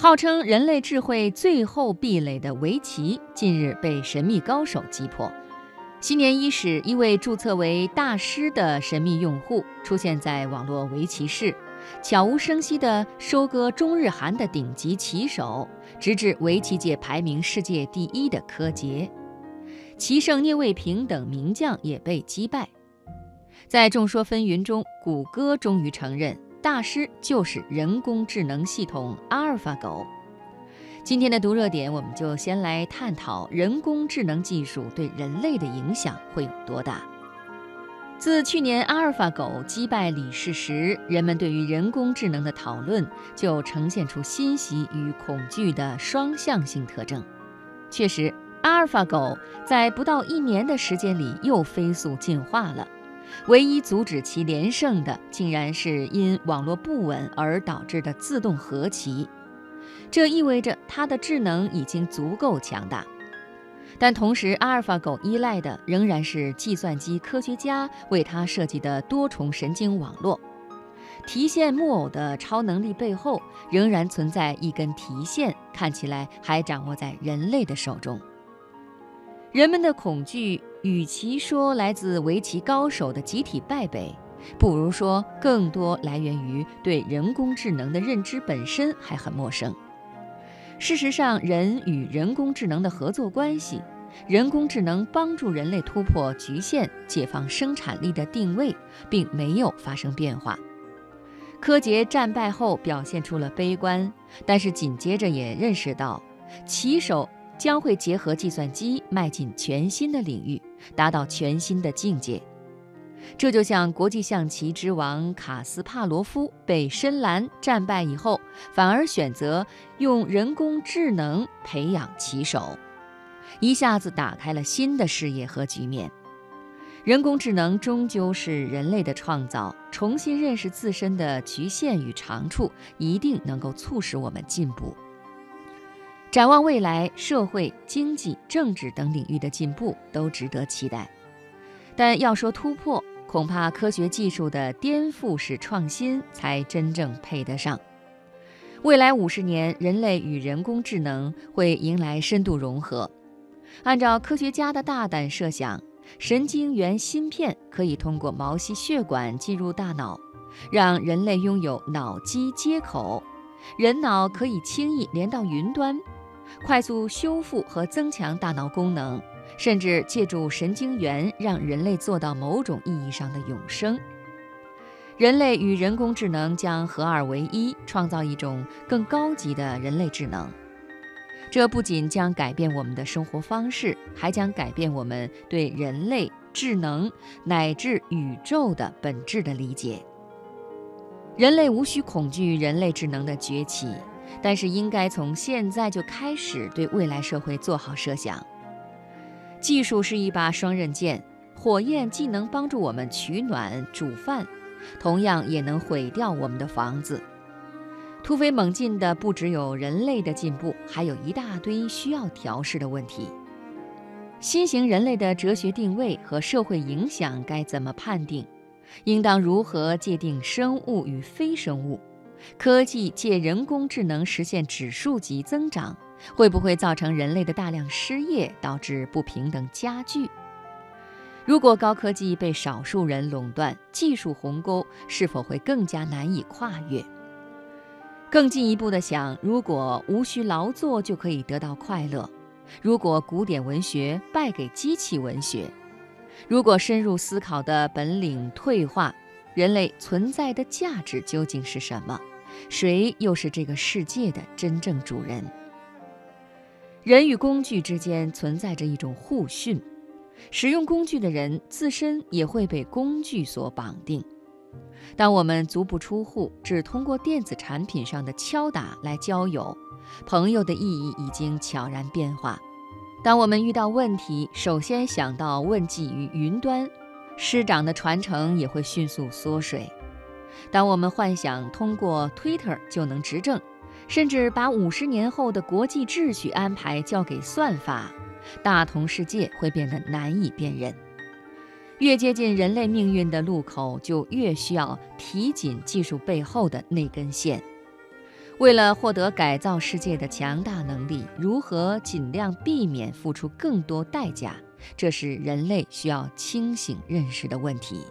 号称人类智慧最后壁垒的围棋，近日被神秘高手击破。新年伊始，一位注册为大师的神秘用户出现在网络围棋室，悄无声息地收割中日韩的顶级棋手，直至围棋界排名世界第一的柯洁、棋圣聂卫平等名将也被击败。在众说纷纭中，谷歌终于承认。大师就是人工智能系统阿尔法狗。今天的读热点，我们就先来探讨人工智能技术对人类的影响会有多大。自去年阿尔法狗击败李世石，人们对于人工智能的讨论就呈现出欣喜与恐惧的双向性特征。确实，阿尔法狗在不到一年的时间里又飞速进化了。唯一阻止其连胜的，竟然是因网络不稳而导致的自动和棋。这意味着它的智能已经足够强大，但同时，阿尔法狗依赖的仍然是计算机科学家为它设计的多重神经网络。提线木偶的超能力背后，仍然存在一根提线，看起来还掌握在人类的手中。人们的恐惧。与其说来自围棋高手的集体败北，不如说更多来源于对人工智能的认知本身还很陌生。事实上，人与人工智能的合作关系，人工智能帮助人类突破局限、解放生产力的定位，并没有发生变化。柯洁战败后表现出了悲观，但是紧接着也认识到，棋手。将会结合计算机迈进全新的领域，达到全新的境界。这就像国际象棋之王卡斯帕罗夫被深蓝战败以后，反而选择用人工智能培养棋手，一下子打开了新的视野和局面。人工智能终究是人类的创造，重新认识自身的局限与长处，一定能够促使我们进步。展望未来，社会、经济、政治等领域的进步都值得期待。但要说突破，恐怕科学技术的颠覆式创新才真正配得上。未来五十年，人类与人工智能会迎来深度融合。按照科学家的大胆设想，神经元芯片可以通过毛细血管进入大脑，让人类拥有脑机接口，人脑可以轻易连到云端。快速修复和增强大脑功能，甚至借助神经元让人类做到某种意义上的永生。人类与人工智能将合二为一，创造一种更高级的人类智能。这不仅将改变我们的生活方式，还将改变我们对人类智能乃至宇宙的本质的理解。人类无需恐惧人类智能的崛起。但是应该从现在就开始对未来社会做好设想。技术是一把双刃剑，火焰既能帮助我们取暖煮饭，同样也能毁掉我们的房子。突飞猛进的不只有人类的进步，还有一大堆需要调试的问题。新型人类的哲学定位和社会影响该怎么判定？应当如何界定生物与非生物？科技借人工智能实现指数级增长，会不会造成人类的大量失业，导致不平等加剧？如果高科技被少数人垄断，技术鸿沟是否会更加难以跨越？更进一步的想，如果无需劳作就可以得到快乐，如果古典文学败给机器文学，如果深入思考的本领退化，人类存在的价值究竟是什么？谁又是这个世界的真正主人？人与工具之间存在着一种互训，使用工具的人自身也会被工具所绑定。当我们足不出户，只通过电子产品上的敲打来交友，朋友的意义已经悄然变化。当我们遇到问题，首先想到问计于云端，师长的传承也会迅速缩水。当我们幻想通过 Twitter 就能执政，甚至把五十年后的国际秩序安排交给算法，大同世界会变得难以辨认。越接近人类命运的路口，就越需要提紧技术背后的那根线。为了获得改造世界的强大能力，如何尽量避免付出更多代价，这是人类需要清醒认识的问题。